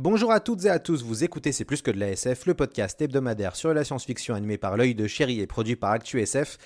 Bonjour à toutes et à tous, vous écoutez C'est plus que de la SF, le podcast hebdomadaire sur la science-fiction animé par l'œil de chéri et produit par ActuSF.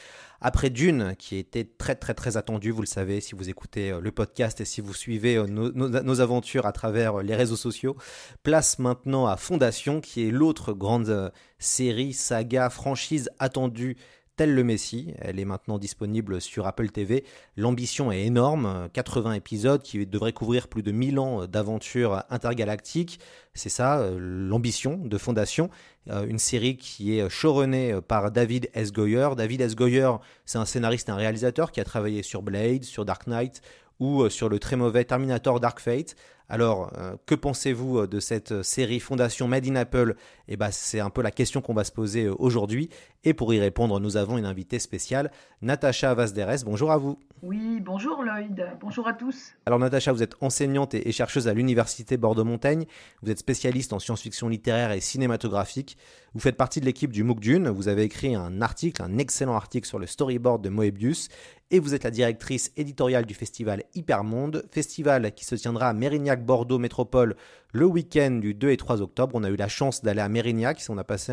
Après Dune, qui était très très très attendu, vous le savez, si vous écoutez euh, le podcast et si vous suivez euh, nos, aventures à travers euh, les réseaux sociaux, place maintenant à Fondation, qui est l'autre grande série, saga, franchise attendue tel le Messie. Elle est maintenant disponible sur Apple TV. L'ambition est énorme, 80 épisodes qui devraient couvrir plus de 1000 ans d'aventures intergalactiques. C'est ça, euh, l'ambition de Fondation. Euh, une série qui est showrunnée par David S. Goyer. David S. Goyer, c'est un scénariste et un réalisateur qui a travaillé sur Blade, sur Dark Knight ou euh, sur le très mauvais Terminator Dark Fate. Alors, euh, que pensez-vous euh, de cette série Fondation Made in Apple? Eh ben, c'est un peu la question qu'on va se poser aujourd'hui. Et pour y répondre, nous avons une invitée spéciale, Natacha Vazderes. Bonjour à vous. Oui, bonjour Lloyd. Bonjour à tous. Alors, Natacha, vous êtes enseignante et chercheuse à l'Université Bordeaux-Montaigne. Vous êtes spécialiste en science-fiction littéraire et cinématographique. Vous faites partie de l'équipe du MOOC Dune. Vous avez écrit un article, un excellent article sur le storyboard de Moebius. Et vous êtes la directrice éditoriale du festival Hypermonde, festival qui se tiendra à Mérignac Bordeaux Métropole le week-end du 2 et 3 octobre. On a eu la chance d'aller à Mérignac, on a passé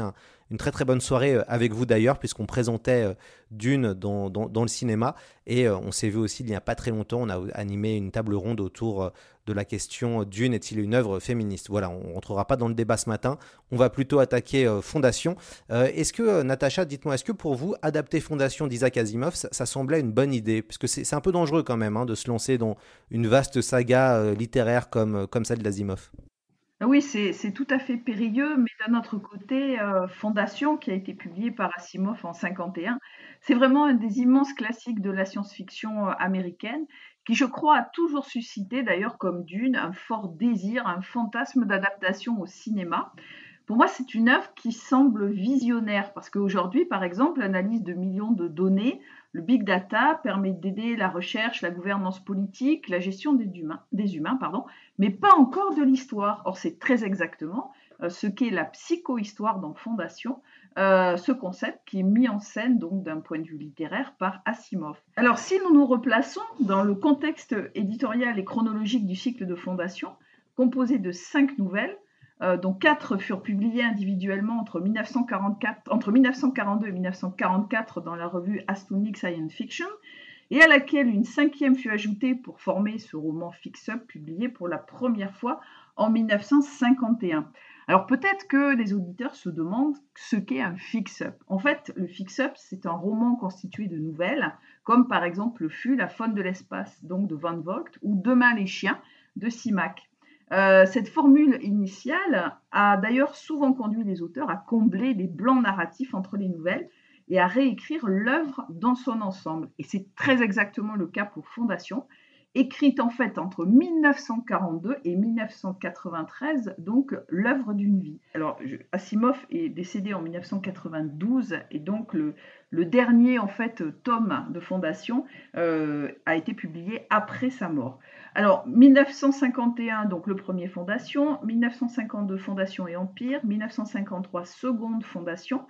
une très très bonne soirée euh, avec vous d'ailleurs, puisqu'on présentait euh, Dune dans, dans, le cinéma. Et euh, on s'est vu aussi il n'y a pas très longtemps, on a animé une table ronde autour de la question Dune est-il une œuvre féministe? Voilà, on ne rentrera pas dans le débat ce matin, on va plutôt attaquer Fondation. est-ce que, Natacha, dites-moi, est-ce que pour vous, adapter Fondation d'Isaac Asimov, ça, semblait une bonne idée? Parce que c'est un peu dangereux quand même hein, de se lancer dans une vaste saga littéraire comme, comme celle d'Asimov. Ah oui, c'est tout à fait périlleux, mais d'un autre côté, euh, Fondation, qui a été publié par Asimov en 51, c'est vraiment un des immenses classiques de la science-fiction euh, américaine, qui, je crois, a toujours suscité, d'ailleurs comme Dune, un fort désir, un fantasme d'adaptation au cinéma. Pour moi, c'est une œuvre qui semble visionnaire, parce qu'aujourd'hui, par exemple, l'analyse de millions de données le big data permet d'aider la recherche, la gouvernance politique, la gestion des humains, des humains pardon, mais pas encore de l'histoire. Or, c'est très exactement euh, ce qu'est la psychohistoire dans Fondation, euh, ce concept qui est mis en scène donc d'un point de vue littéraire par Asimov. Alors, si nous nous replaçons dans le contexte éditorial et chronologique du cycle de Fondation, composé de cinq nouvelles, euh, dont quatre furent publiés individuellement entre, 1944, entre 1942 et 1944 dans la revue Astounding Science Fiction, et à laquelle une cinquième fut ajoutée pour former ce roman fix-up publié pour la première fois en 1951. Alors peut-être que les auditeurs se demandent ce qu'est un fix-up. En fait, le fix-up, c'est un roman constitué de nouvelles, comme par exemple le fut La faune de l'espace, donc de Van Vogt, ou Demain les chiens de Simac. Euh, cette formule initiale a d'ailleurs souvent conduit les auteurs à combler les blancs narratifs entre les nouvelles et à réécrire l'œuvre dans son ensemble. Et c'est très exactement le cas pour Fondation, écrite en fait entre 1942 et 1993, donc l'œuvre d'une vie. Alors Asimov est décédé en 1992 et donc le, dernier en fait tome de Fondation euh, a été publié après sa mort. Alors, 1951, donc le premier Fondation, 1952, Fondation et Empire, 1953, seconde Fondation.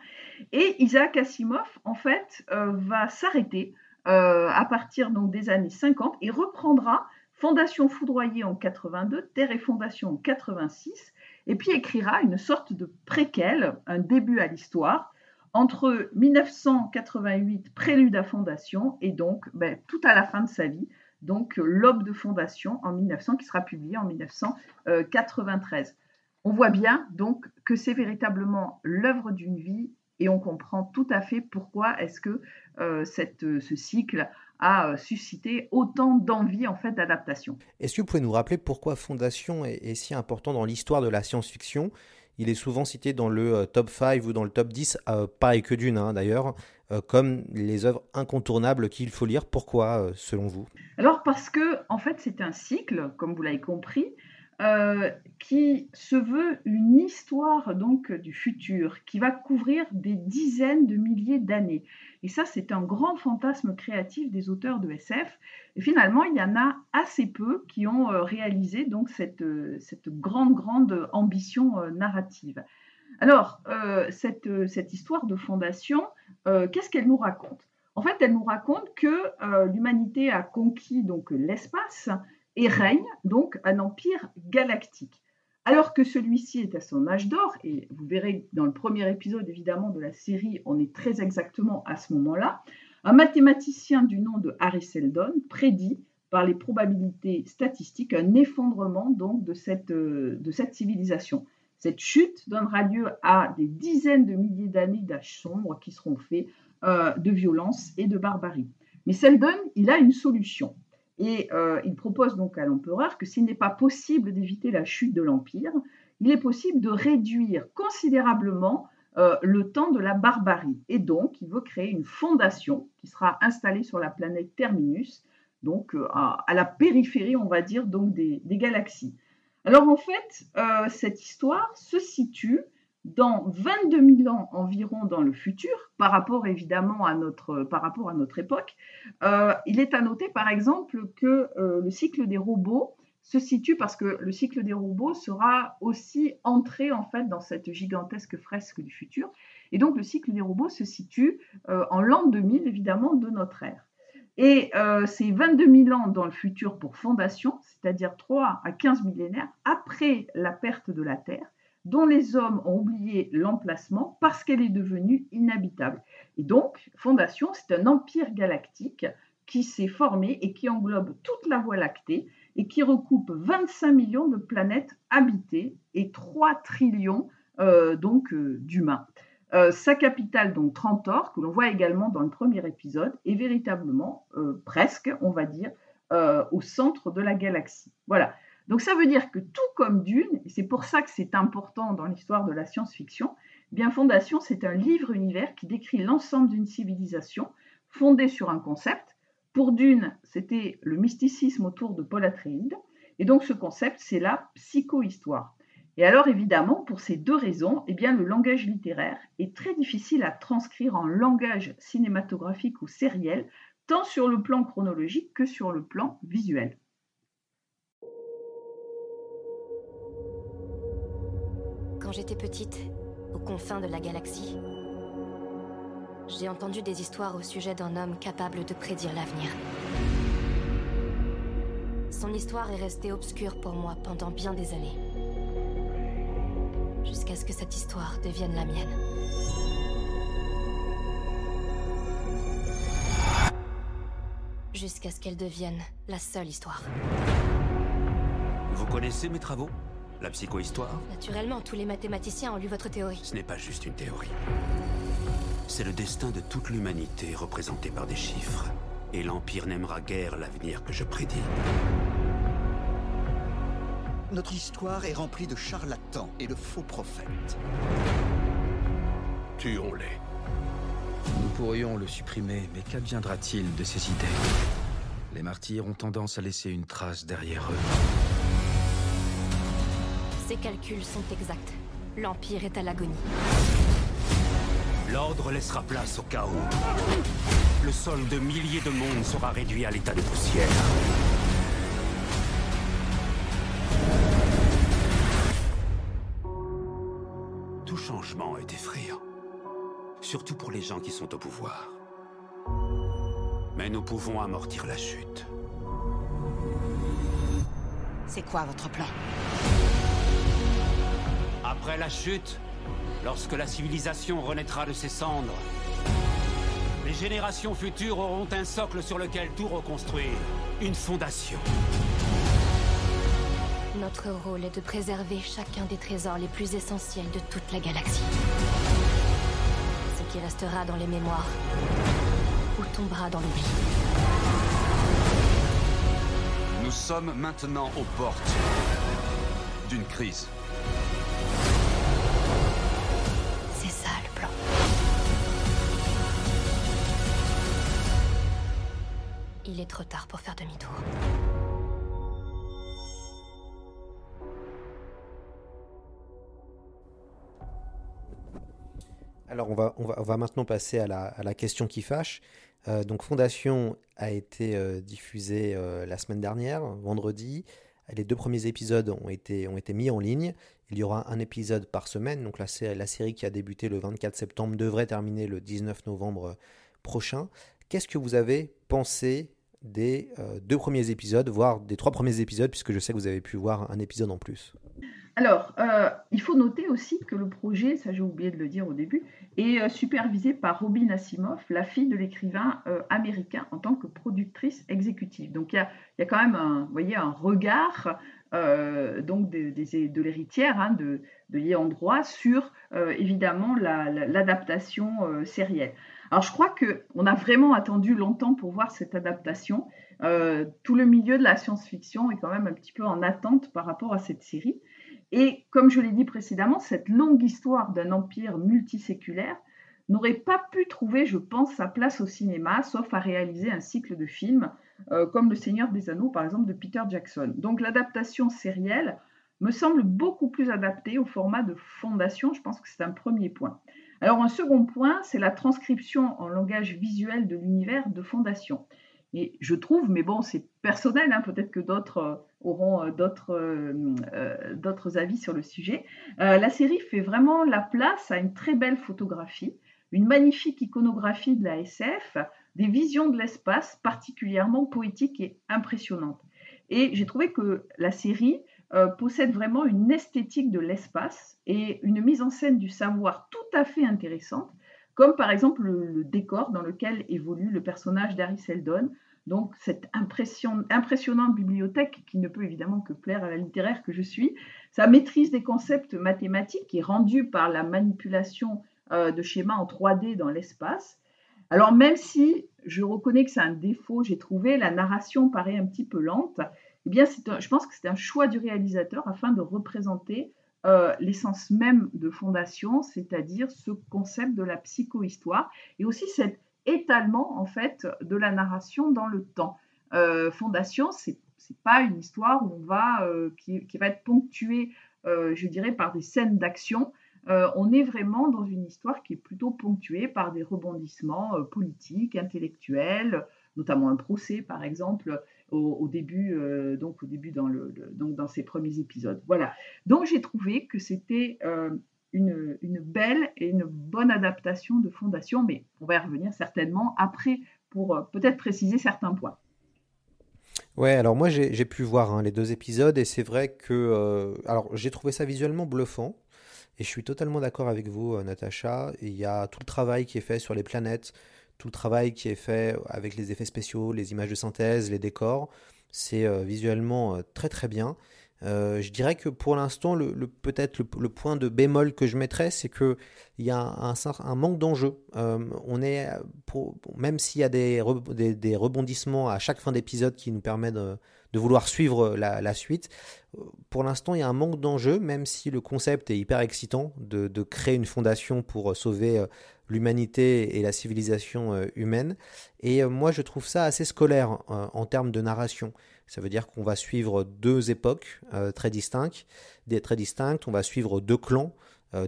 Et Isaac Asimov, en fait, euh, va s'arrêter à partir donc, des années 50 et reprendra Fondation foudroyée en 82, Terre et Fondation en 86, et puis écrira une sorte de préquel, un début à l'histoire, entre 1988, Prélude à Fondation, et donc ben, tout à la fin de sa vie, donc L'aube de fondation en 1900, qui sera publié en 1993. On voit bien donc que c'est véritablement l'œuvre d'une vie et on comprend tout à fait pourquoi est-ce que euh, cette, ce cycle a suscité autant d'envie en fait d'adaptation. Est-ce que vous pouvez nous rappeler pourquoi Fondation est, est si important dans l'histoire de la science-fiction? Il est souvent cité dans le euh, top 5 ou dans le top 10, euh, pareil que Dune hein, d'ailleurs, euh, comme les œuvres incontournables qu'il faut lire. Pourquoi, euh, selon vous? Alors parce que en fait c'est un cycle, comme vous l'avez compris, euh, qui se veut une histoire donc du futur, qui va couvrir des dizaines de milliers d'années. Et ça, c'est un grand fantasme créatif des auteurs de SF. Et finalement, il y en a assez peu qui ont euh, réalisé donc cette, euh, cette grande, grande ambition narrative. Alors, cette, cette histoire de fondation, qu'est-ce qu'elle nous raconte? En fait, elle nous raconte que l'humanité a conquis donc l'espace et règne donc un empire galactique. Alors que celui-ci est à son âge d'or, et vous verrez dans le premier épisode évidemment de la série, on est très exactement à ce moment-là, un mathématicien du nom de Harry Seldon prédit par les probabilités statistiques un effondrement donc de cette, euh, de cette civilisation. Cette chute donnera lieu à des dizaines de milliers d'années d'âge sombre qui seront faits euh, de violence et de barbarie. Mais Seldon, il a une solution. Et euh, il propose donc à l'empereur que s'il n'est pas possible d'éviter la chute de l'Empire, il est possible de réduire considérablement euh, le temps de la barbarie. Et donc, il veut créer une fondation qui sera installée sur la planète Terminus, donc euh, à, la périphérie, on va dire, des, galaxies. Alors en fait, cette histoire se situe dans 22 000 ans environ dans le futur, par rapport évidemment à notre, par rapport à notre époque. Euh, il est à noter par exemple que euh, le cycle des robots se situe parce que le cycle des robots sera aussi entré en fait dans cette gigantesque fresque du futur. Et donc le cycle des robots se situe euh, en l'an 2000 évidemment de notre ère. Et euh, c'est 22 000 ans dans le futur pour fondation, c'est-à-dire 3 à 15 millénaires après la perte de la Terre, dont les hommes ont oublié l'emplacement parce qu'elle est devenue inhabitable. Et donc, fondation, c'est un empire galactique qui s'est formé et qui englobe toute la Voie lactée et qui recoupe 25 millions de planètes habitées et 3 trillions euh, donc euh, d'humains. Euh, sa capitale, donc Trantor, que l'on voit également dans le premier épisode, est véritablement, presque, on va dire, au centre de la galaxie. Voilà. Donc ça veut dire que tout comme Dune, et c'est pour ça que c'est important dans l'histoire de la science-fiction, eh bien Fondation, c'est un livre-univers qui décrit l'ensemble d'une civilisation fondée sur un concept. Pour Dune, c'était le mysticisme autour de Paul Atreides, et donc ce concept, c'est la psychohistoire. Et alors évidemment, pour ces deux raisons, eh bien, le langage littéraire est très difficile à transcrire en langage cinématographique ou sériel, tant sur le plan chronologique que sur le plan visuel. Quand j'étais petite, aux confins de la galaxie, j'ai entendu des histoires au sujet d'un homme capable de prédire l'avenir. Son histoire est restée obscure pour moi pendant bien des années. Jusqu'à ce que cette histoire devienne la mienne. Jusqu'à ce qu'elle devienne la seule histoire. Vous connaissez mes travaux? La psychohistoire Naturellement, tous les mathématiciens ont lu votre théorie. Ce n'est pas juste une théorie. C'est le destin de toute l'humanité représenté par des chiffres. Et l'Empire n'aimera guère l'avenir que je prédis. Notre histoire est remplie de charlatans et de faux prophètes. Tuons-les. Nous pourrions le supprimer, mais qu'adviendra-t-il de ces idées? Les martyrs ont tendance à laisser une trace derrière eux. Ces calculs sont exacts. L'Empire est à l'agonie. L'ordre laissera place au chaos. Le sol de milliers de mondes sera réduit à l'état de poussière. Tout changement est effrayant. Surtout pour les gens qui sont au pouvoir. Mais nous pouvons amortir la chute. C'est quoi votre plan? Après la chute, lorsque la civilisation renaîtra de ses cendres, les générations futures auront un socle sur lequel tout reconstruire. Une fondation. Notre rôle est de préserver chacun des trésors les plus essentiels de toute la galaxie. Ce qui restera dans les mémoires ou tombera dans l'oubli. Nous sommes maintenant aux portes d'une crise. Il est trop tard pour faire demi-tour. Alors on va, on va, on va maintenant passer à la, à la question qui fâche. Euh, donc Fondation a été euh, diffusée euh, la semaine dernière, vendredi. Les deux premiers épisodes ont été, ont été mis en ligne. Il y aura un épisode par semaine. Donc la, la série qui a débuté le 24 septembre devrait terminer le 19 novembre prochain. Qu'est-ce que vous avez pensé des deux premiers épisodes, voire des trois premiers épisodes, puisque je sais que vous avez pu voir un épisode en plus alors, euh, il faut noter aussi que le projet, ça j'ai oublié de le dire au début, est euh, supervisé par Robin Asimov, la fille de l'écrivain euh, américain, en tant que productrice exécutive. Donc, il y a, quand même un, voyez, un regard donc de, l'héritière hein, de, de Droit sur, évidemment, l'adaptation sérielle. Alors, je crois qu'on a vraiment attendu longtemps pour voir cette adaptation. tout le milieu de la science-fiction est quand même un petit peu en attente par rapport à cette série. Et comme je l'ai dit précédemment, cette longue histoire d'un empire multiséculaire n'aurait pas pu trouver, je pense, sa place au cinéma, sauf à réaliser un cycle de films euh, comme Le Seigneur des Anneaux, par exemple, de Peter Jackson. Donc l'adaptation sérielle me semble beaucoup plus adaptée au format de fondation. Je pense que c'est un premier point. Alors un second point, c'est la transcription en langage visuel de l'univers de fondation. Et je trouve, mais bon, c'est personnel, hein, peut-être que d'autres euh, auront euh, euh, d'autres avis sur le sujet. la série fait vraiment la place à une très belle photographie, une magnifique iconographie de la SF, des visions de l'espace particulièrement poétiques et impressionnantes. Et j'ai trouvé que la série possède vraiment une esthétique de l'espace et une mise en scène du savoir tout à fait intéressante comme par exemple le, décor dans lequel évolue le personnage d'Harry Seldon. Donc cette impression, impressionnante bibliothèque qui ne peut évidemment que plaire à la littéraire que je suis. Sa maîtrise des concepts mathématiques est rendue par la manipulation euh, de schémas en 3D dans l'espace. Alors même si je reconnais que c'est un défaut, j'ai trouvé la narration paraît un petit peu lente, eh bien je pense que c'est un choix du réalisateur afin de représenter euh, l'essence même de Fondation, c'est-à-dire ce concept de la psychohistoire et aussi cet étalement en fait de la narration dans le temps. Euh, Fondation, c'est n'est pas une histoire où on va, euh, qui, va être ponctuée, je dirais, par des scènes d'action. on est vraiment dans une histoire qui est plutôt ponctuée par des rebondissements politiques, intellectuels, notamment un procès par exemple, au, début, euh, donc au début dans, le, donc dans ces premiers épisodes. Voilà. Donc j'ai trouvé que c'était euh, une, une, belle et une bonne adaptation de Fondation, mais on va y revenir certainement après pour euh, peut-être préciser certains points. Ouais, alors moi j'ai pu voir hein, les deux épisodes et c'est vrai que alors j'ai trouvé ça visuellement bluffant et je suis totalement d'accord avec vous, Natacha. Il y a tout le travail qui est fait sur les planètes, tout le travail qui est fait avec les effets spéciaux, les images de synthèse, les décors, c'est euh, visuellement euh, très très bien. Euh, je dirais que pour l'instant, peut-être le, point de bémol que je mettrais, c'est qu'il y a un, manque d'enjeu. pour, même s'il y a des, rebondissements à chaque fin d'épisode qui nous permettent de, vouloir suivre la, suite, pour l'instant, il y a un manque d'enjeu, même si le concept est hyper excitant de, créer une fondation pour sauver l'humanité et la civilisation euh, humaine. Et euh, moi, je trouve ça assez scolaire euh, en termes de narration. Ça veut dire qu'on va suivre deux époques très distinctes, des très distinctes. On va suivre deux clans.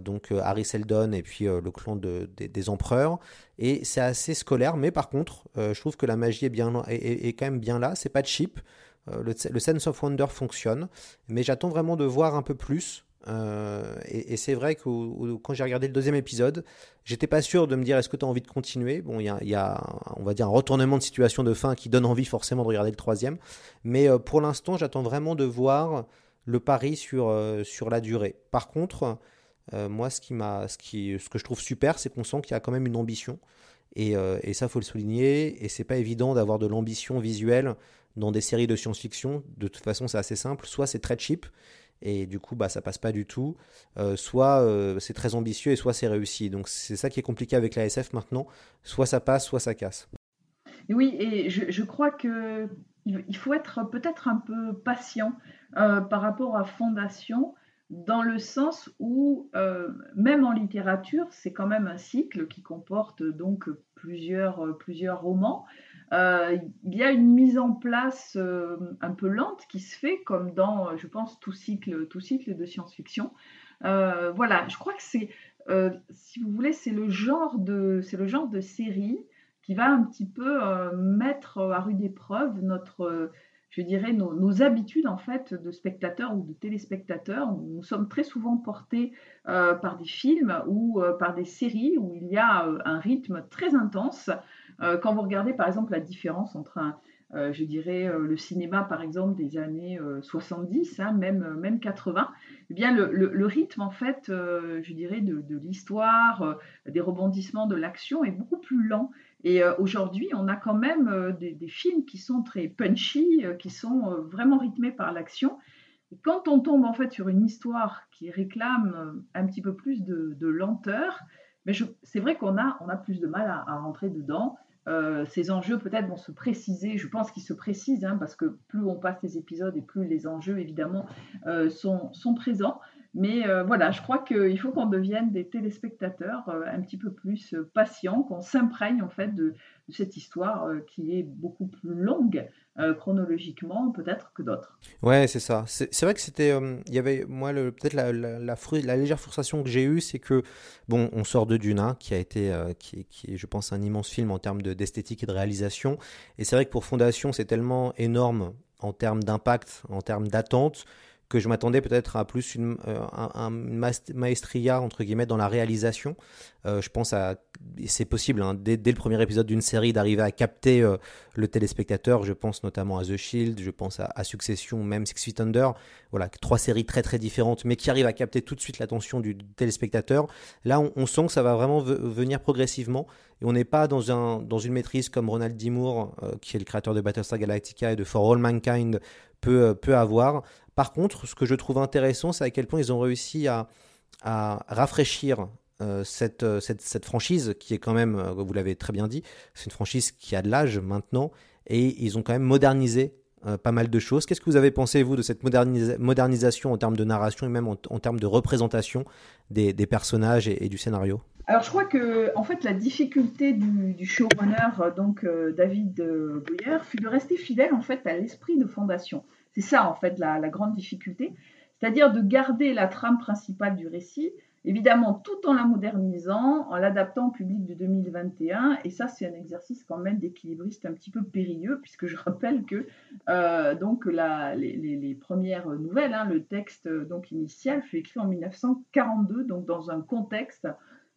donc Harry Seldon et puis le clan des empereurs. Et c'est assez scolaire, mais par contre, je trouve que la magie est, bien, est, quand même bien là. C'est pas cheap. Le, sense of wonder fonctionne, mais j'attends vraiment de voir un peu plus euh, et, c'est vrai que quand j'ai regardé le deuxième épisode, j'étais pas sûr de me dire est-ce que tu as envie de continuer? Bon, il y a, on va dire, un retournement de situation de fin qui donne envie forcément de regarder le troisième. Mais euh, pour l'instant, j'attends vraiment de voir le pari sur, euh, sur la durée. Par contre, moi, ce, qui ce, qui, ce que je trouve super, c'est qu'on sent qu'il y a quand même une ambition. Et, et ça, faut le souligner. Et c'est pas évident d'avoir de l'ambition visuelle dans des séries de science-fiction. De toute façon, c'est assez simple. Soit c'est très cheap, et du coup bah ça passe pas du tout. Euh, soit euh, c'est très ambitieux et soit c'est réussi. Donc c'est ça qui est compliqué avec la SF maintenant. Soit ça passe soit ça casse. Oui et je, crois que il faut être peut-être un peu patient euh, par rapport à Fondation dans le sens où même en littérature c'est quand même un cycle qui comporte donc plusieurs plusieurs romans il y a une mise en place un peu lente qui se fait, comme dans, je pense, tout cycle, tout cycle de science-fiction. voilà, je crois que c'est, si vous voulez, c'est le genre de, c'est le genre de série qui va un petit peu mettre à rude épreuve notre je dirais, nos, habitudes en fait de spectateurs ou de téléspectateurs. Nous sommes très souvent portés euh, par des films ou euh, par des séries où il y a euh, un rythme très intense. quand vous regardez par exemple la différence entre je dirais, le cinéma par exemple des années 70, hein, même, même 80, eh bien le, rythme en fait, je dirais, de l'histoire, des rebondissements de l'action est beaucoup plus lent. Et euh, aujourd'hui, on a quand même euh, des, films qui sont très punchy, euh, qui sont vraiment rythmés par l'action. Quand on tombe en fait sur une histoire qui réclame un petit peu plus de, lenteur, mais c'est vrai qu'on a, on a plus de mal à, rentrer dedans. ces enjeux peut-être vont se préciser, je pense qu'ils se précisent, hein, parce que plus on passe les épisodes et plus les enjeux évidemment sont présents. Mais euh, voilà, je crois qu'il faut qu'on devienne des téléspectateurs euh, un petit peu plus euh, patients, qu'on s'imprègne en fait de, cette histoire qui est beaucoup plus longue chronologiquement peut-être que d'autres. Ouais, c'est ça. C'est vrai que c'était, il y avait moi peut-être la, légère frustration que j'ai eue, c'est que bon, on sort de hein, qui a été, qui, est, je pense, un immense film en termes d'esthétique et de réalisation. Et c'est vrai que pour Fondation, c'est tellement énorme en termes d'impact, en termes d'attente que je m'attendais peut-être à plus une, euh, maestria entre guillemets dans la réalisation. Euh, je pense à, c'est possible hein, dès, le premier épisode d'une série d'arriver à capter euh, le téléspectateur. Je pense notamment à The Shield, je pense à, Succession, même Six Feet Under. Voilà, trois séries très très différentes, mais qui arrivent à capter tout de suite l'attention du, téléspectateur. Là, on, sent que ça va vraiment venir progressivement et on n'est pas dans, un, dans une maîtrise comme Ronald D. Moore, qui est le créateur de Battlestar Galactica et de For All Mankind, peut, peut avoir. Par contre, ce que je trouve intéressant, c'est à quel point ils ont réussi à, rafraîchir euh, euh, cette, franchise qui est quand même, euh, vous l'avez très bien dit, c'est une franchise qui a de l'âge maintenant et ils ont quand même modernisé pas mal de choses. Qu'est-ce que vous avez pensé, vous, de cette modernisation en termes de narration et même en, termes de représentation des, personnages et, du scénario? Alors, je crois que, en fait, la difficulté du, showrunner, donc David Boyer, fut de rester fidèle, en fait, à l'esprit de fondation. C'est ça, en fait, la, grande difficulté. C'est-à-dire de garder la trame principale du récit, évidemment tout en la modernisant, en l'adaptant au public de 2021. Et ça, c'est un exercice quand même d'équilibriste un petit peu périlleux, puisque je rappelle que euh, donc les, premières nouvelles, hein, le texte donc initial fut écrit en 1942, donc dans un contexte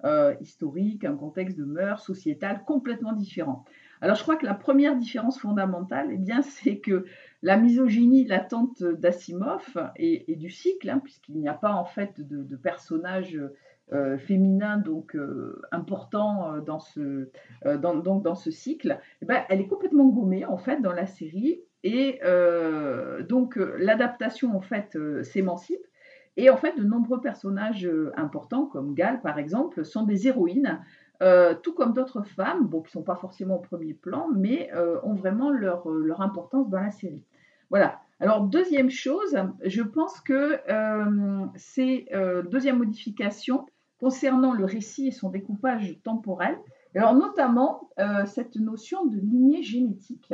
euh, historique, un contexte de mœurs sociétales complètement différent. Alors je crois que la première différence fondamentale, eh bien, c'est que la misogynie latente d'Asimov et, du cycle, hein, puisqu'il n'y a pas en fait de, personnage euh, féminin donc euh, important euh, dans ce, donc dans ce cycle, eh ben, elle est complètement gommée en fait dans la série et donc l'adaptation en fait s'émancipe et en fait de nombreux personnages importants comme Gal par exemple sont des héroïnes euh, tout comme d'autres femmes, bon, qui ne sont pas forcément au premier plan, mais euh, ont vraiment leur, euh, leur, importance dans la série. Voilà. Alors, deuxième chose, je pense que c'est deuxième modification concernant le récit et son découpage temporel. Alors, notamment cette notion de lignée génétique,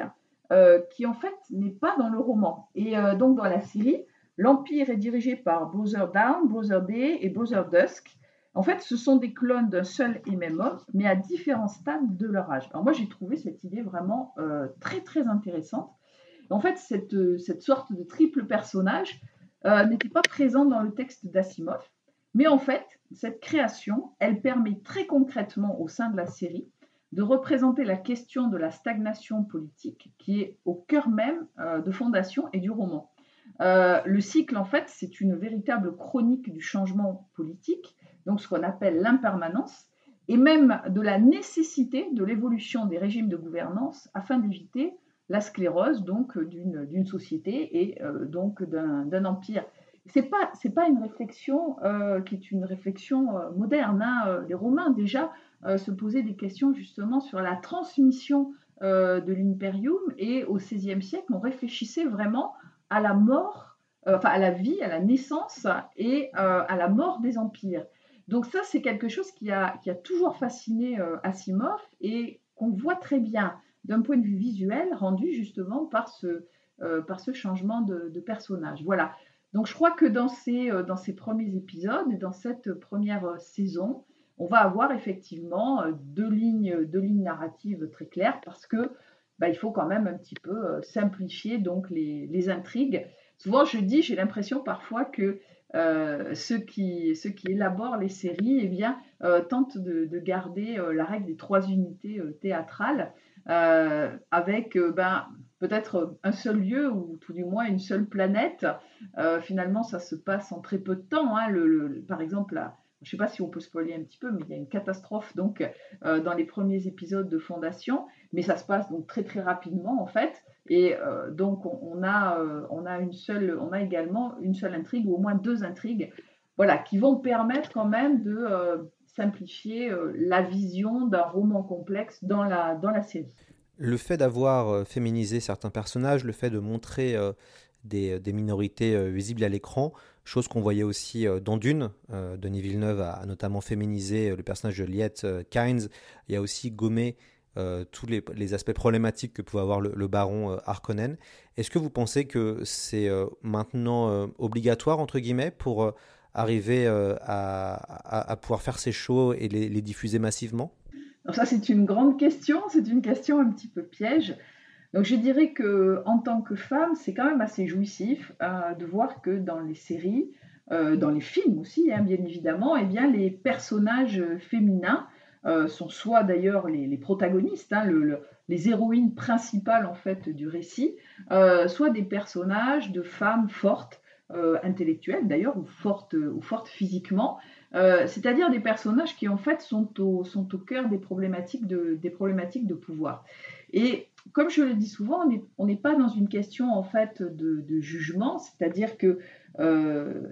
qui en fait n'est pas dans le roman. Et donc, dans la série, l'Empire est dirigé par Bowser Down, Bowser Day et Bowser Dusk, en fait, ce sont des clones d'un seul et même homme, mais à différents stades de leur âge. Alors moi, j'ai trouvé cette idée vraiment euh, très très intéressante. En fait, cette, euh, cette sorte de triple personnage euh, n'était pas présent dans le texte d'Asimov, mais en fait, cette création, elle permet très concrètement au sein de la série de représenter la question de la stagnation politique qui est au cœur même de Fondation et du roman. Le cycle, en fait, c'est une véritable chronique du changement politique donc ce qu'on appelle l'impermanence, et même de la nécessité de l'évolution des régimes de gouvernance afin d'éviter la sclérose d'une société et euh, donc d'un empire. C'est pas pas une réflexion euh, qui est une réflexion euh, moderne. Hein. Les Romains déjà se posaient des questions justement sur la transmission de l'imperium et au XVIe siècle on réfléchissait vraiment à la mort, enfin à la vie, à la naissance et à la mort des empires. Donc ça, c'est quelque chose qui a, toujours fasciné euh, Asimov et qu'on voit très bien d'un point de vue visuel rendu justement par ce, par ce changement de, de, personnage. Voilà. Donc je crois que dans ces, dans ces premiers épisodes et dans cette première saison, on va avoir effectivement deux lignes, deux lignes narratives très claires parce que bah, il faut quand même un petit peu simplifier donc les, intrigues. Souvent je dis, j'ai l'impression parfois que euh, ceux, qui, ceux qui élaborent les séries eh bien, euh, tentent de, garder euh, la règle des trois unités théâtrales avec ben, peut-être un seul lieu ou tout du moins une seule planète. finalement, ça se passe en très peu de temps. Hein. Par exemple, je ne sais pas si on peut spoiler un petit peu, mais il y a une catastrophe donc dans les premiers épisodes de Fondation, mais ça se passe donc très très rapidement en fait. Et euh, donc, on, a, euh, on, a une seule, on a également une seule intrigue, ou au moins deux intrigues, voilà, qui vont permettre quand même de euh, simplifier la vision d'un roman complexe dans la, dans la série. Le fait d'avoir féminisé certains personnages, le fait de montrer des, des, minorités visibles à l'écran, chose qu'on voyait aussi dans Dune. Denis Villeneuve a, notamment féminisé le personnage de Liette Kynes. Il y a aussi gommé euh, tous les, aspects problématiques que pouvait avoir le, baron euh, Harkonnen. Est-ce que vous pensez que c'est euh, maintenant obligatoire, entre guillemets, pour arriver à, pouvoir faire ces shows et les, diffuser massivement? Ça, c'est une grande question, c'est une question un petit peu piège. Donc je dirais que en tant que femme, c'est quand même assez jouissif de voir que dans les séries, dans les films aussi, hein, bien évidemment, eh bien, les personnages féminins euh, sont soit d'ailleurs les, protagonistes, hein, les héroïnes principales en fait du récit, euh, soit des personnages de femmes fortes, euh, intellectuelles d'ailleurs, ou fortes, ou fortes physiquement, c'est-à-dire des personnages qui en fait sont au, sont au cœur des problématiques de, des problématiques de pouvoir. Et comme je le dis souvent, on n'est pas dans une question en fait de, de jugement, c'est-à-dire que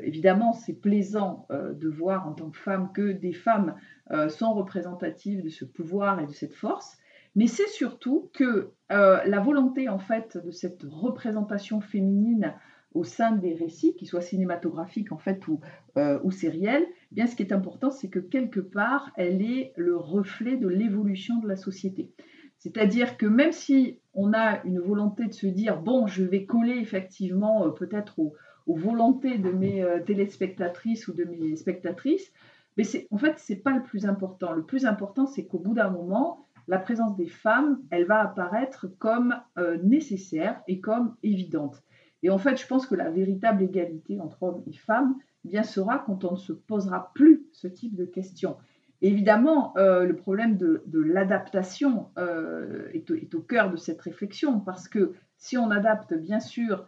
évidemment c'est plaisant de voir en tant que femme que des femmes euh, sont représentatives de ce pouvoir et de cette force, mais c'est surtout que euh, la volonté en fait de cette représentation féminine au sein des récits, qu'ils soient cinématographiques en fait ou, euh, ou sériels, eh bien ce qui est important, c'est que quelque part, elle est le reflet de l'évolution de la société. C'est-à-dire que même si on a une volonté de se dire bon, je vais coller effectivement peut-être aux, aux, volontés de mes téléspectatrices ou de mes spectatrices, mais en fait, ce n'est pas le plus important. Le plus important, c'est qu'au bout d'un moment, la présence des femmes, elle va apparaître comme euh, nécessaire et comme évidente. Et en fait, je pense que la véritable égalité entre hommes et femmes eh bien, sera quand on ne se posera plus ce type de questions. évidemment, euh, le problème de, l'adaptation euh, est, est, au cœur de cette réflexion, parce que si on adapte, bien sûr,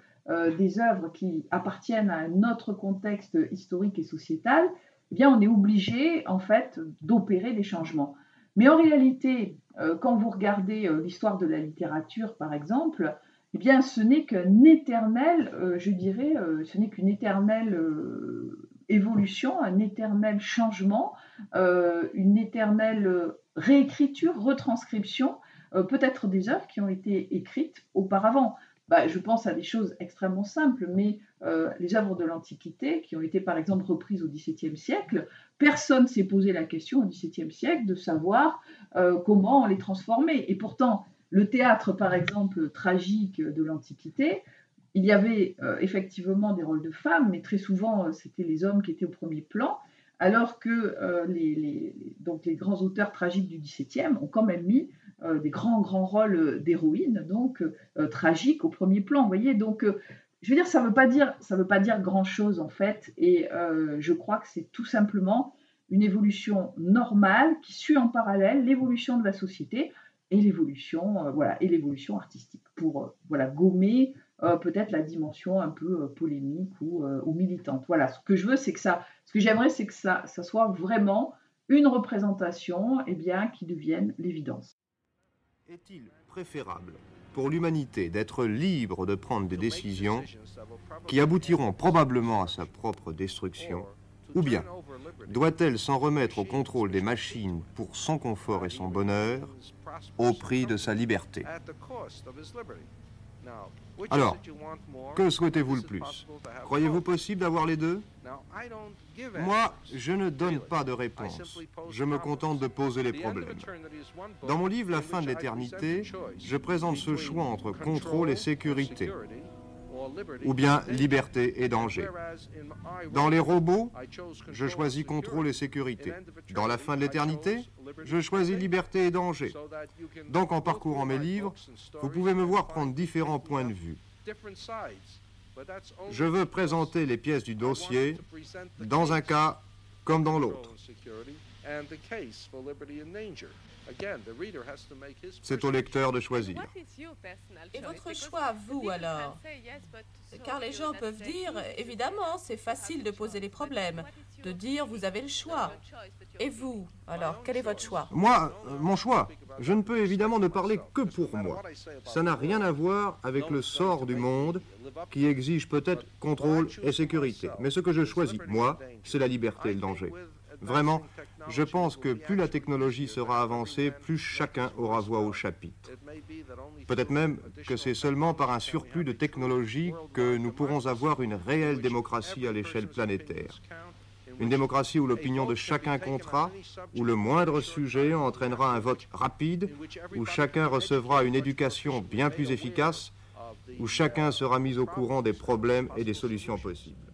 des œuvres qui appartiennent à un autre contexte historique et sociétal, eh bien, on est obligé, en fait, d'opérer des changements. Mais en réalité, euh, quand vous regardez euh, l'histoire de la littérature, par exemple, eh bien, ce n'est euh, je dirais, ce n'est qu'une éternelle évolution, un éternel changement, une éternelle réécriture, retranscription, peut-être des œuvres qui ont été écrites auparavant. Bah, je pense à des choses extrêmement simples, mais euh, les œuvres de l'Antiquité, qui ont été par exemple reprises au XVIIe siècle, personne s'est posé la question au XVIIe siècle de savoir euh, comment les transformer. Et pourtant, le théâtre, par exemple, tragique de l'Antiquité, il y avait euh, effectivement des rôles de femmes, mais très souvent, c'était les hommes qui étaient au premier plan, alors que les, donc les grands auteurs tragiques du XVIIe ont quand même mis euh, des grands, grands rôles d'héroïnes, donc euh, tragiques au premier plan. Vous voyez, donc euh, je veux dire, ça ne veut pas dire, ça veut pas dire grand-chose en fait, et je crois que c'est tout simplement une évolution normale qui suit en parallèle l'évolution de la société et l'évolution, voilà, et l'évolution artistique pour voilà gommer peut-être la dimension un peu polémique ou, ou, militante. Voilà, ce que je veux, c'est que ça, ce que j'aimerais, c'est que ça, ça soit vraiment une représentation, et eh bien, qui devienne l'évidence. Est-il préférable pour l'humanité d'être libre de prendre des décisions qui aboutiront probablement à sa propre destruction Ou bien doit-elle s'en remettre au contrôle des machines pour son confort et son bonheur au prix de sa liberté? Alors, que souhaitez-vous le plus? Croyez-vous possible d'avoir les deux? Moi, je ne donne pas de réponse. Je me contente de poser les problèmes. Dans mon livre La fin de l'éternité, je présente ce choix entre contrôle et sécurité, ou bien liberté et danger. Dans les robots, je choisis contrôle et sécurité. Dans la fin de l'éternité, je choisis liberté et danger. Donc en parcourant mes livres, vous pouvez me voir prendre différents points de vue. Je veux présenter les pièces du dossier dans un cas comme dans l'autre. C'est au lecteur de choisir. Et votre choix, vous alors Car les gens peuvent dire, évidemment, c'est facile de poser les problèmes, de dire vous avez le choix. Et vous, alors, quel est votre choix? Moi, euh, mon choix, je ne peux évidemment ne parler que pour moi. Ça n'a rien à voir avec le sort du monde qui exige peut-être contrôle et sécurité. Mais ce que je choisis, moi, c'est la liberté et le danger. Vraiment, je pense que plus la technologie sera avancée, plus chacun aura voix au chapitre. Peut-être même que c'est seulement par un surplus de technologie que nous pourrons avoir une réelle démocratie à l'échelle planétaire. Une démocratie où l'opinion de chacun comptera, où le moindre sujet entraînera un vote rapide, où chacun recevra une éducation bien plus efficace, où chacun sera mis au courant des problèmes et des solutions possibles.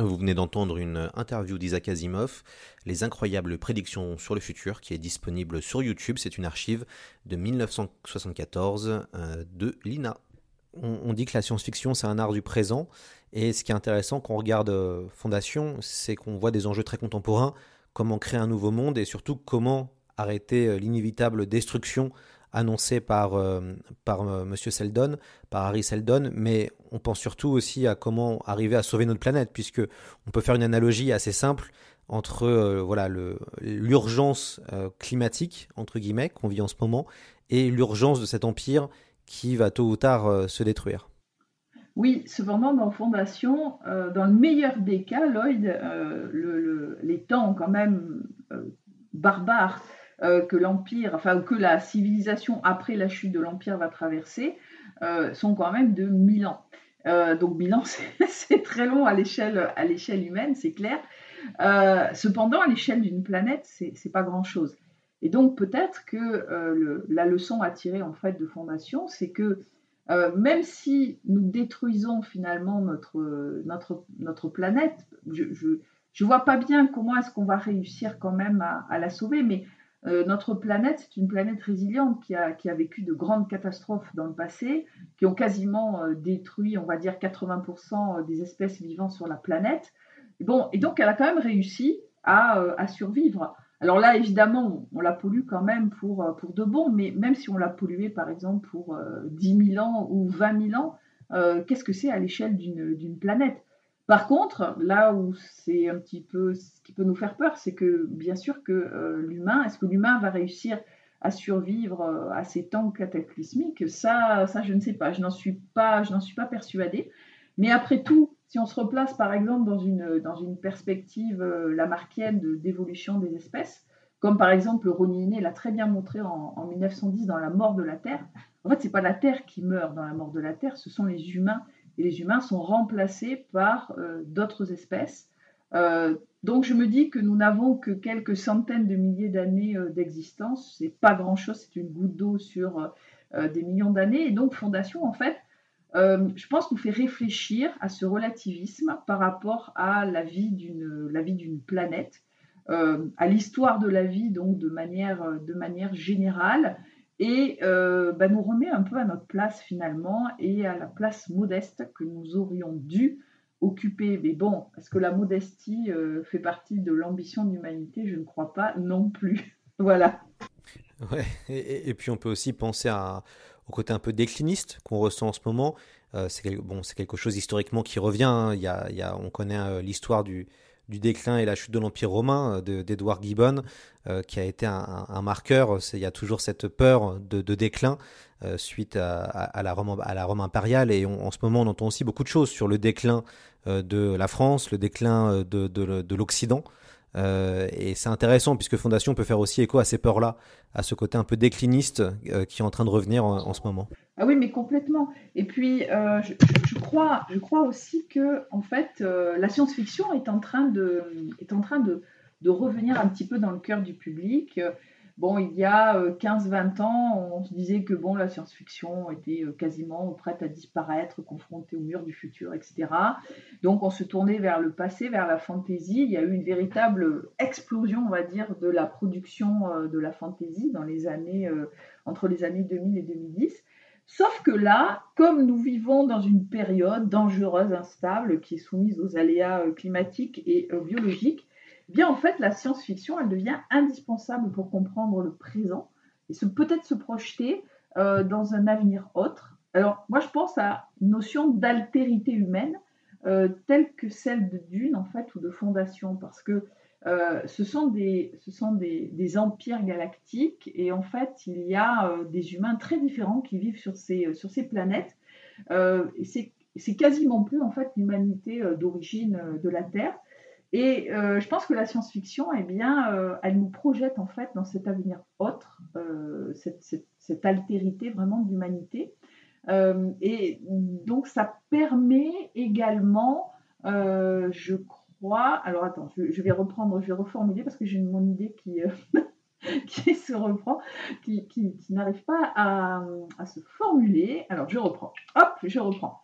Vous venez d'entendre une interview d'Isaac Asimov, Les incroyables prédictions sur le futur, qui est disponible sur YouTube. C'est une archive de 1974 euh, de l'INA. On, dit que la science-fiction, c'est un art du présent. Et ce qui est intéressant quand on regarde euh, Fondation, c'est qu'on voit des enjeux très contemporains, comment créer un nouveau monde et surtout comment arrêter euh, l'inévitable destruction annoncé par, euh, euh, Seldon, par Harry Seldon, mais on pense surtout aussi à comment arriver à sauver notre planète, puisque on peut faire une analogie assez simple entre euh, voilà l'urgence climatique entre guillemets qu'on vit en ce moment et l'urgence de cet empire qui va tôt ou tard se détruire. Oui, cependant, dans Fondation, dans le meilleur des cas, Lloyd, les temps quand même barbares euh, que l'Empire, enfin, que la civilisation après la chute de l'Empire va traverser, euh, sont quand même de 1000 ans. Euh, donc 1000 ans, c'est très long à l'échelle humaine, c'est clair. cependant, à l'échelle d'une planète, c'est pas grand-chose. Et donc peut-être que la leçon à tirer en fait de Fondation, c'est que même si nous détruisons finalement notre, notre, notre planète, je ne vois pas bien comment est-ce qu'on va réussir quand même à, à la sauver, mais euh, notre planète, c'est une planète résiliente qui a, qui a, vécu de grandes catastrophes dans le passé, qui ont quasiment euh, détruit, on va dire, 80% des espèces vivant sur la planète. Bon, et donc, elle a quand même réussi à, euh, à survivre. Alors là, évidemment, on, la pollue quand même pour, pour de bon, mais même si on l'a polluée, par exemple, pour 10 000 ans ou 20 000 ans, qu'est-ce que c'est à l'échelle d'une planète? Par contre, là où c'est un petit peu ce qui peut nous faire peur, c'est que bien sûr que euh, l'humain, est-ce que l'humain va réussir à survivre euh, à ces temps cataclysmiques? Ça, ça je ne sais pas. Je n'en suis pas, je n'en suis pas persuadée. Mais après tout, si on se replace par exemple dans une, perspective euh, lamarckienne d'évolution des espèces, comme par exemple Ronnie l'a très bien montré en, en, 1910 dans La mort de la Terre. En fait, c'est pas la Terre qui meurt dans La mort de la Terre, ce sont les humains et les humains sont remplacés par euh, d'autres espèces. Euh, donc je me dis que nous n'avons que quelques centaines de milliers d'années euh, d'existence, c'est pas grand-chose, c'est une goutte d'eau sur des millions d'années. Et donc Fondation, en fait, je pense, nous fait réfléchir à ce relativisme par rapport à la vie d'une, la vie d'une planète, à l'histoire de la vie, donc de manière, de manière générale, et euh, bah, nous remet un peu à notre place finalement et à la place modeste que nous aurions dû occuper. Mais bon, est-ce que la modestie euh, fait partie de l'ambition de l'humanité? Je ne crois pas non plus. voilà. Ouais, et, puis on peut aussi penser au côté un peu décliniste qu'on ressent en ce moment. Euh, c'est bon, quelque chose historiquement qui revient. Hein. Il, y a, on connaît l'histoire du, du déclin et la chute de l'Empire romain euh, d'Edouard Gibbon, euh, qui a été un, marqueur. Il y a toujours cette peur de, déclin euh, suite à, la Rome, impériale. Et en ce moment, on entend aussi beaucoup de choses sur le déclin de la France, le déclin de l'Occident. Et c'est intéressant puisque Fondation peut faire aussi écho à ces peurs-là, à ce côté un peu décliniste qui est en train de revenir en, ce moment. Ah oui, mais complètement. Et puis, je, crois, je crois aussi que, en fait, la science-fiction est en train de, est en train de, de revenir un petit peu dans le cœur du public. Bon, il y a 15-20 euh, ans, on se disait que bon, la science-fiction était euh, quasiment prête à disparaître, confrontée au mur du futur, etc. Donc on se tournait vers le passé, vers la fantaisie. Il y a eu une véritable explosion, on va dire, de la production euh, de la fantaisie dans les années, entre les années 2000 et 2010. Sauf que là, comme nous vivons dans une période dangereuse, instable, qui est soumise aux aléas climatiques et biologiques, bien en fait la science-fiction, elle devient indispensable pour comprendre le présent et peut-être se projeter euh, dans un avenir autre. Alors moi je pense à une notion d'altérité humaine euh, telle que celle de Dune en fait ou de Fondation parce que euh, ce sont, des, ce sont des, des, empires galactiques et en fait il y a des humains très différents qui vivent sur ces, sur ces planètes et c'est quasiment plus en fait l'humanité d'origine de la Terre. Et euh, je pense que la science-fiction, eh bien, euh, elle nous projette en fait dans cet avenir autre, euh, cette, altérité vraiment d'humanité. et donc ça permet également, je crois, alors attends, je, vais reprendre, je vais reformuler parce que j'ai mon idée qui, qui se reprend, qui, qui, n'arrive pas à, à, se formuler. Alors je reprends, hop, je reprends.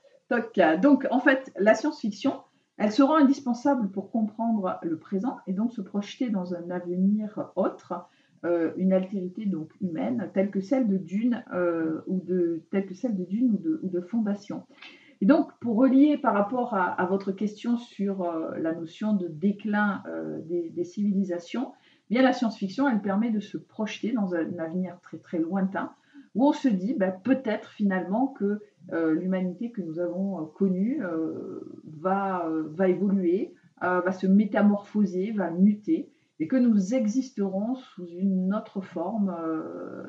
Donc en fait, la science-fiction, elle sera indispensable pour comprendre le présent et donc se projeter dans un avenir autre, euh, une altérité donc humaine telle que celle de Dune euh, ou de telle que celle de Dune ou de, Fondation. Et donc pour relier par rapport à, votre question sur euh, la notion de déclin des, civilisations, bien la science-fiction elle permet de se projeter dans un, avenir très très lointain où on se dit ben, peut-être finalement que l'humanité que nous avons euh, connue euh, va, va évoluer, va se métamorphoser, va muter, et que nous existerons sous une autre forme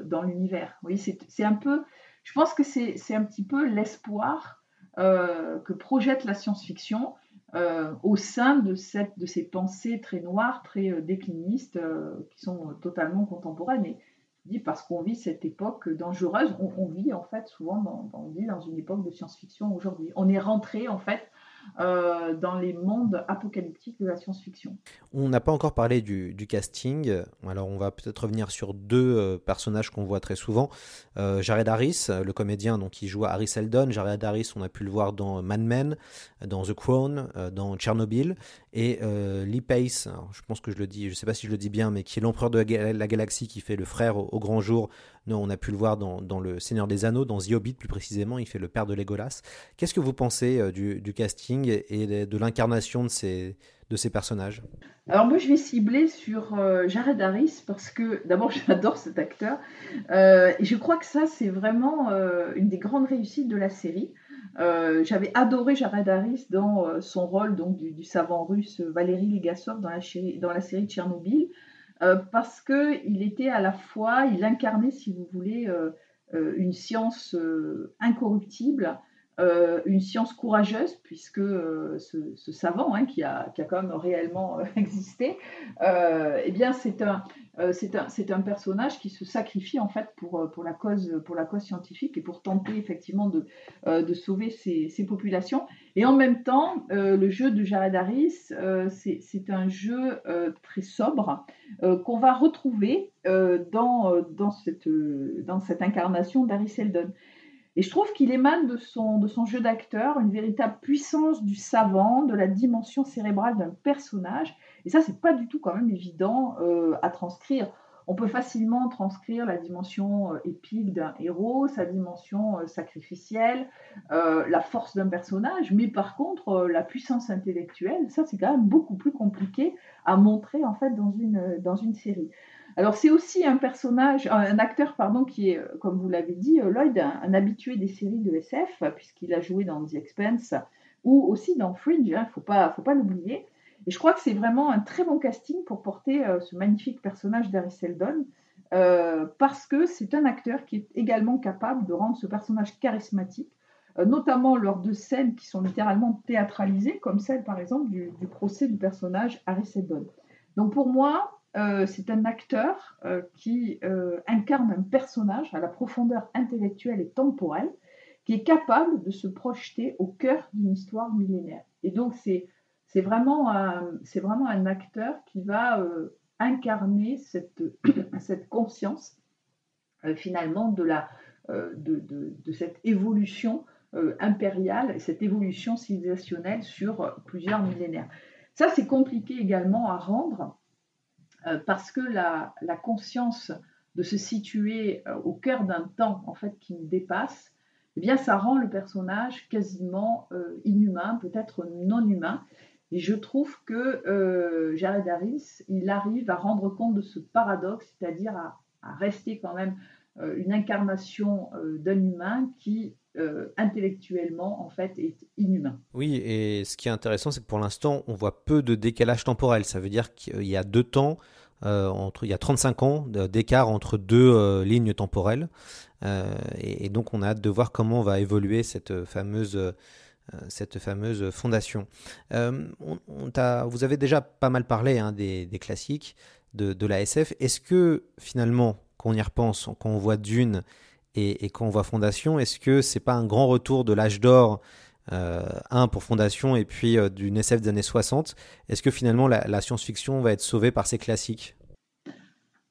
dans l'univers. Oui, c'est un peu, je pense que c'est un petit peu l'espoir que projette la science-fiction au sein de, cette, de ces pensées très noires, très déclinistes, qui sont totalement contemporaines. Dit parce qu'on vit cette époque dangereuse. On, vit en fait souvent dans, on dans une époque de science-fiction aujourd'hui. On est rentré en fait euh, dans les mondes apocalyptiques de la science-fiction. On n'a pas encore parlé du, casting, alors on va peut-être revenir sur deux euh, personnages qu'on voit très souvent. Euh, Jared Harris, le comédien donc, qui joue Harry Seldon. Jared Harris, on a pu le voir dans Mad Men, dans The Crown, dans Tchernobyl. Et Lee Pace, je pense que je le dis, je ne sais pas si je le dis bien, mais qui est l'empereur de la galaxie, qui fait le frère au grand jour non, on a pu le voir dans, Le Seigneur des Anneaux, dans The Hobbit plus précisément, il fait le père de Legolas. Qu'est-ce que vous pensez euh, du, casting et de, l'incarnation de ces, de ces personnages? Alors moi je vais cibler sur euh, Jared Harris parce que d'abord j'adore cet acteur euh, et je crois que ça c'est vraiment une des grandes réussites de la série. J'avais adoré Jared Harris dans son rôle donc du, savant russe Valérie Legasov dans la, dans la série Tchernobyl. Euh, parce qu'il était à la fois, il incarnait, si vous voulez, euh, euh, une science incorruptible, une science courageuse, puisque ce, savant, hein, qui, a, qui, a, quand même réellement existé, eh bien c'est un, c'est un, un, personnage qui se sacrifie en fait pour, pour, la, cause, pour la cause scientifique et pour tenter effectivement de, de sauver ces, ces populations. Et en même temps, euh, le jeu de Jared Harris, euh, c'est un jeu euh, très sobre qu'on va retrouver dans, dans, cette, dans cette incarnation d'Harry Seldon. Et je trouve qu'il émane de son, jeu d'acteur une véritable puissance du savant, de la dimension cérébrale d'un personnage. Et ça, c'est pas du tout quand même évident à transcrire on peut facilement transcrire la dimension euh, épique d'un héros, sa dimension euh, sacrificielle, euh, la force d'un personnage, mais par contre, la puissance intellectuelle, ça c'est quand même beaucoup plus compliqué à montrer en fait dans une série. Alors c'est aussi un personnage, un acteur pardon, qui est, comme vous l'avez dit, Lloyd, un, habitué des séries de SF, puisqu'il a joué dans The Expense ou aussi dans Fringe, il hein, ne faut pas, faut pas l'oublier. Et je crois que c'est vraiment un très bon casting pour porter euh, ce magnifique personnage d'Harry Seldon, euh, parce que c'est un acteur qui est également capable de rendre ce personnage charismatique, euh, notamment lors de scènes qui sont littéralement théâtralisées, comme celle par exemple du, procès du personnage Harry Seldon. Donc pour moi, c'est un acteur qui incarne un personnage à la profondeur intellectuelle et temporelle, qui est capable de se projeter au cœur d'une histoire millénaire. Et donc c'est vraiment, vraiment un acteur qui va incarner cette, cette conscience finalement de, la, de, de, cette évolution impériale, cette évolution civilisationnelle sur plusieurs millénaires. Ça, c'est compliqué également à rendre parce que la, conscience de se situer au cœur d'un temps en fait qui nous dépasse, eh bien, ça rend le personnage quasiment inhumain, peut-être non humain. Et je trouve que euh, Jared Harris, il arrive à rendre compte de ce paradoxe, c'est-à-dire à, rester quand même euh, une incarnation euh, d'un humain qui intellectuellement en fait est inhumain. Oui, et ce qui est intéressant, c'est que pour l'instant, on voit peu de décalage temporel. Ça veut dire qu'il y a deux temps, entre, il y a 35 ans d'écart entre deux lignes temporelles. Et, donc, on a hâte de voir comment va évoluer cette fameuse euh, cette fameuse fondation. Euh, vous avez déjà pas mal parlé hein, des, classiques de, la SF. Est-ce que finalement, quand on y repense, quand on voit Dune et, quand on voit Fondation, est-ce que c'est pas un grand retour de l'âge d'or euh, un pour Fondation et puis d'une SF des années 60 Est-ce que finalement la, science-fiction va être sauvée par ces classiques?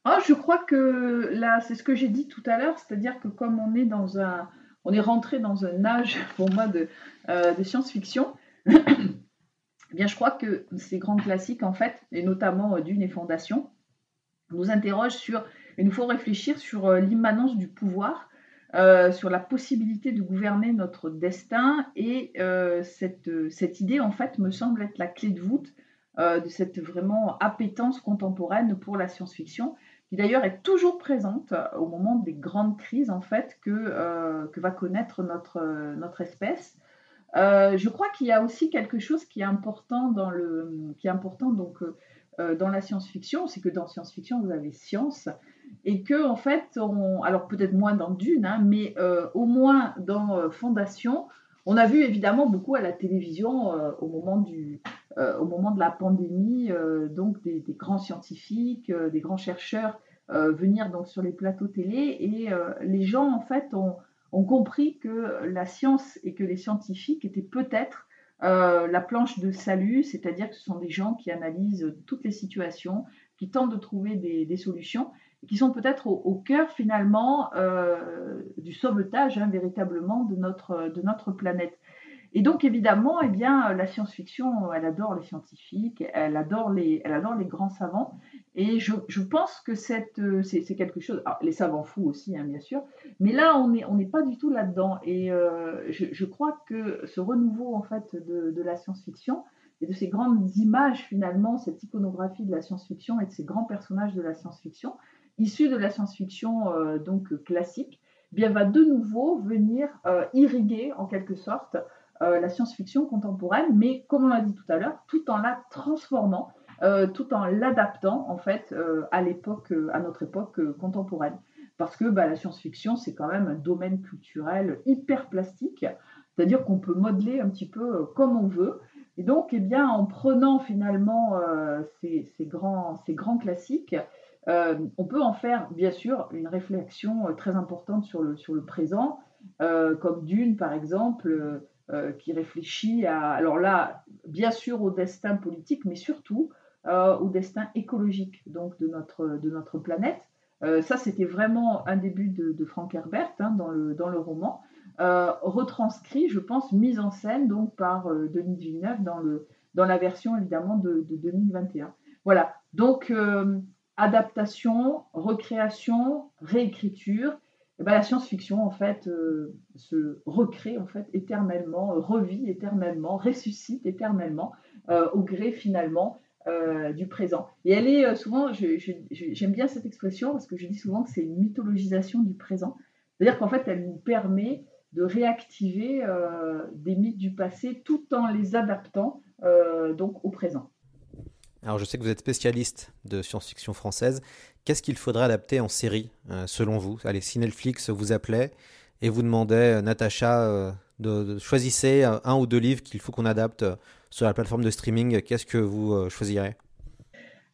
Ah, Je crois que là, c'est ce que j'ai dit tout à l'heure, c'est-à-dire que comme on est dans un on est rentré dans un âge, pour moi, de, euh, science-fiction. Eh bien, je crois que ces grands classiques, en fait, et notamment euh, Dune et Fondation, nous interrogent sur, et nous faut réfléchir sur euh, l'immanence du pouvoir, sur la possibilité de gouverner notre destin, et cette, cette, idée, en fait, me semble être la clé de voûte de cette vraiment appétence contemporaine pour la science-fiction qui d'ailleurs est toujours présente euh, au moment des grandes crises en fait que, euh, que va connaître notre, euh, notre espèce. je crois qu'il y a aussi quelque chose qui est important dans, le, qui est important donc, dans la science-fiction, c'est que dans science-fiction, vous avez science, et que en fait, alors peut-être moins dans Dune, hein, mais au moins dans Fondation, on a vu évidemment beaucoup à la télévision au, moment du, au moment de la pandémie, donc des, grands scientifiques, des grands chercheurs euh, venir donc sur les plateaux télé. Et euh, les gens en fait ont, compris que la science et que les scientifiques étaient peut-être euh, la planche de salut, c'est-à-dire que ce sont des gens qui analysent toutes les situations, qui tentent de trouver des, solutions, qui sont peut-être au, cœur finalement du sauvetage hein, véritablement de notre, de notre planète. Et donc évidemment, eh bien, la science-fiction, elle adore les scientifiques, elle adore les, elle adore les grands savants, et je, pense que euh, c'est, quelque chose. les savants fous aussi, hein, bien sûr. Mais là, on n'est on pas du tout là-dedans. Et euh, je, crois que ce renouveau en fait de, la science-fiction et de ces grandes images finalement, cette iconographie de la science-fiction et de ces grands personnages de la science-fiction, issus de la science-fiction euh, donc classique, eh bien va de nouveau venir irriguer en quelque sorte la science-fiction contemporaine, mais comme on l'a dit tout à l'heure, tout en la transformant euh, tout en l'adaptant en fait euh, à l'époque, euh, à notre époque contemporaine. Parce que bah, la science-fiction, c'est quand même un domaine culturel hyper plastique, c'est-à-dire qu'on peut modeler un petit peu comme on veut. Et donc, eh bien, en prenant finalement ces, grands, ces grands classiques, on peut en faire, bien sûr, une réflexion très importante sur le, sur le présent, comme Dune, par exemple, qui réfléchit à, alors là, bien sûr, au destin politique, mais surtout euh, au destin écologique donc de notre, de notre planète. Euh, ça, c'était vraiment un début de, Frank Herbert hein, dans, le, dans le roman, euh, retranscrit, je pense, mise en scène donc par Denis Villeneuve dans, le, dans la version évidemment de, 2021. Voilà, donc adaptation, recréation, réécriture. Et ben, la science-fiction en fait se recrée en fait éternellement, revit éternellement, ressuscite éternellement au gré finalement euh, du présent. Et elle est euh, souvent, j'aime bien cette expression parce que je dis souvent que c'est une mythologisation du présent. C'est-à-dire qu'en fait, elle nous permet de réactiver euh, des mythes du passé tout en les adaptant donc au présent. Alors je sais que vous êtes spécialiste de science-fiction française. Qu'est-ce qu'il faudrait adapter en série, selon vous? Allez, si Netflix vous appelait et vous demandait, Natacha, de, choisissez un ou deux livres qu'il faut qu'on adapte sur la plateforme de streaming, qu'est-ce que vous euh, choisirez?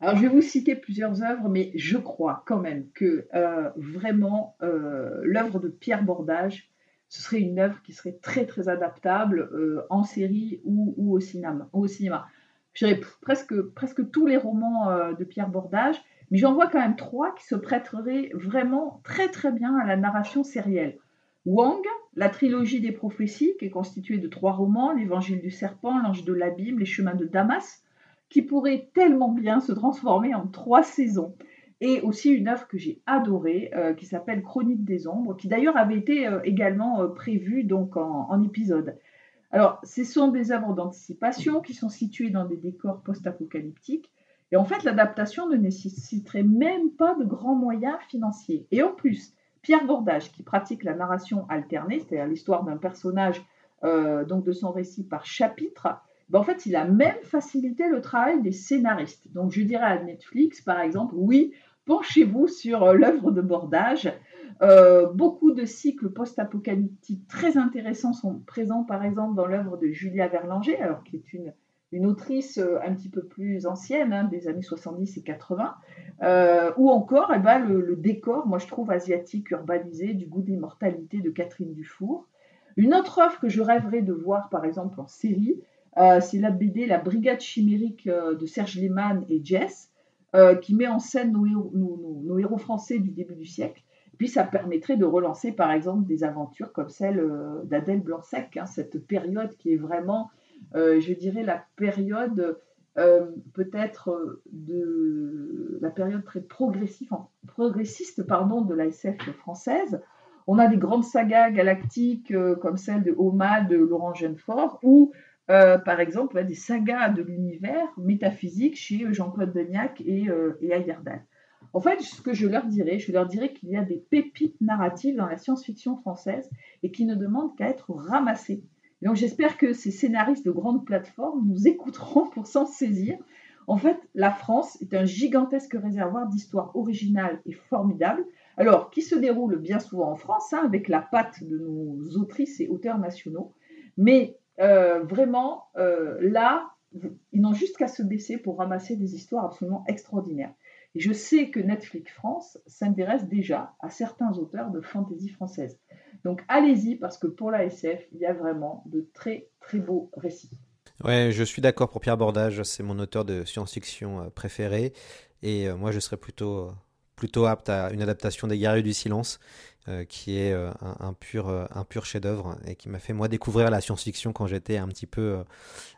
Alors, je vais vous citer plusieurs œuvres, mais je crois quand même que vraiment l'œuvre de Pierre Bordage, ce serait une œuvre qui serait très très adaptable en série. Ou au cinéma. Presque, presque tous les romans de Pierre Bordage, mais j'en vois quand même trois qui se prêteraient vraiment très très bien à la narration sérielle. Wang, la trilogie des prophéties, qui est constituée de trois romans, l'Évangile du serpent, l'Ange de l'abîme, les chemins de Damas, qui pourrait tellement bien se transformer en trois saisons. Et aussi une œuvre que j'ai adorée, euh, qui s'appelle Chronique des ombres, qui d'ailleurs avait été euh, également euh, prévue en, épisode. Alors, ce sont des œuvres d'anticipation qui sont situées dans des décors post-apocalyptiques et en fait, l'adaptation ne nécessiterait même pas de grands moyens financiers. Et en plus, Pierre Bordage, qui pratique la narration alternée, c'est-à-dire l'histoire d'un personnage, euh, donc de son récit par chapitre, ben en fait, il a même facilité le travail des scénaristes. Donc, je dirais à Netflix, par exemple, oui, penchez-vous sur euh, l'œuvre de Bordage. Euh, beaucoup de cycles post-apocalyptiques très intéressants sont présents, par exemple, dans l'œuvre de Julia Verlanger, alors qui est une une autrice euh, un petit peu plus ancienne, hein, des années 70 et 80, euh, ou encore eh ben, le, décor, moi je trouve asiatique, urbanisé, du goût d'immortalité de Catherine Dufour. Une autre œuvre que je rêverais de voir, par exemple, en série, c'est la BD La Brigade chimérique de Serge Lehmann et Jess, qui met en scène nos héros, français du début du siècle. Puis ça permettrait de relancer, par exemple, des aventures comme celle d'Adèle Blanc-Sec, hein, cette période qui est vraiment euh, je dirais, la période euh, peut-être de la période très progressive, progressiste pardon, de la SF française. On a des grandes sagas galactiques euh, comme celle de Oma de Laurent Genefort ou par exemple des sagas de l'univers métaphysique chez Jean-Claude Deniac et, Ayerdal. En fait, ce que je leur dirais, je leur dirais qu'il y a des pépites narratives dans la science-fiction française et qui ne demandent qu'à être ramassées donc j'espère que ces scénaristes de grandes plateformes nous écouteront pour s'en saisir. En fait, la France est un gigantesque réservoir d'histoires originales et formidables, alors qui se déroule bien souvent en France, hein, avec la patte de nos autrices et auteurs nationaux. Mais euh, vraiment, euh, là, ils n'ont juste qu'à se baisser pour ramasser des histoires absolument extraordinaires. Et je sais que Netflix France s'intéresse déjà à certains auteurs de fantaisie française. Donc allez-y parce que pour la SF, il y a vraiment de très très beaux récits. Ouais, je suis d'accord pour Pierre Bordage, c'est mon auteur de science-fiction euh, préféré. Et euh, moi, je serais plutôt, euh, plutôt apte à une adaptation des Guerriers du Silence, qui est un, pur, un pur chef-d'œuvre et qui m'a fait moi découvrir la science-fiction quand j'étais un petit peu,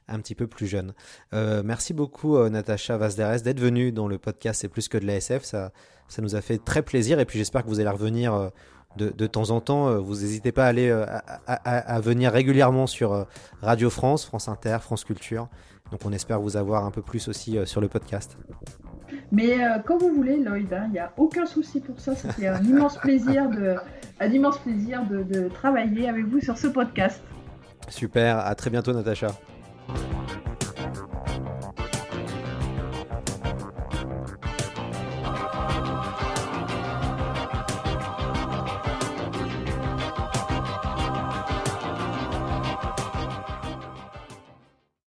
un petit peu plus jeune. merci beaucoup, Natacha Vazderes, d'être venue dans le podcast C'est plus que de la SF. Ça, ça nous a fait très plaisir et puis j'espère que vous allez revenir de, temps en temps. Euh, vous n'hésitez pas à, aller, euh, à, venir régulièrement sur euh, Radio France, France Inter, France Culture. Donc on espère vous avoir un peu plus aussi sur le podcast. Mais quand vous voulez, Lloyd, hein, il n'y a aucun souci pour ça. C'était un immense plaisir, un immense plaisir de, de travailler avec vous sur ce podcast. Super, à très bientôt Natacha.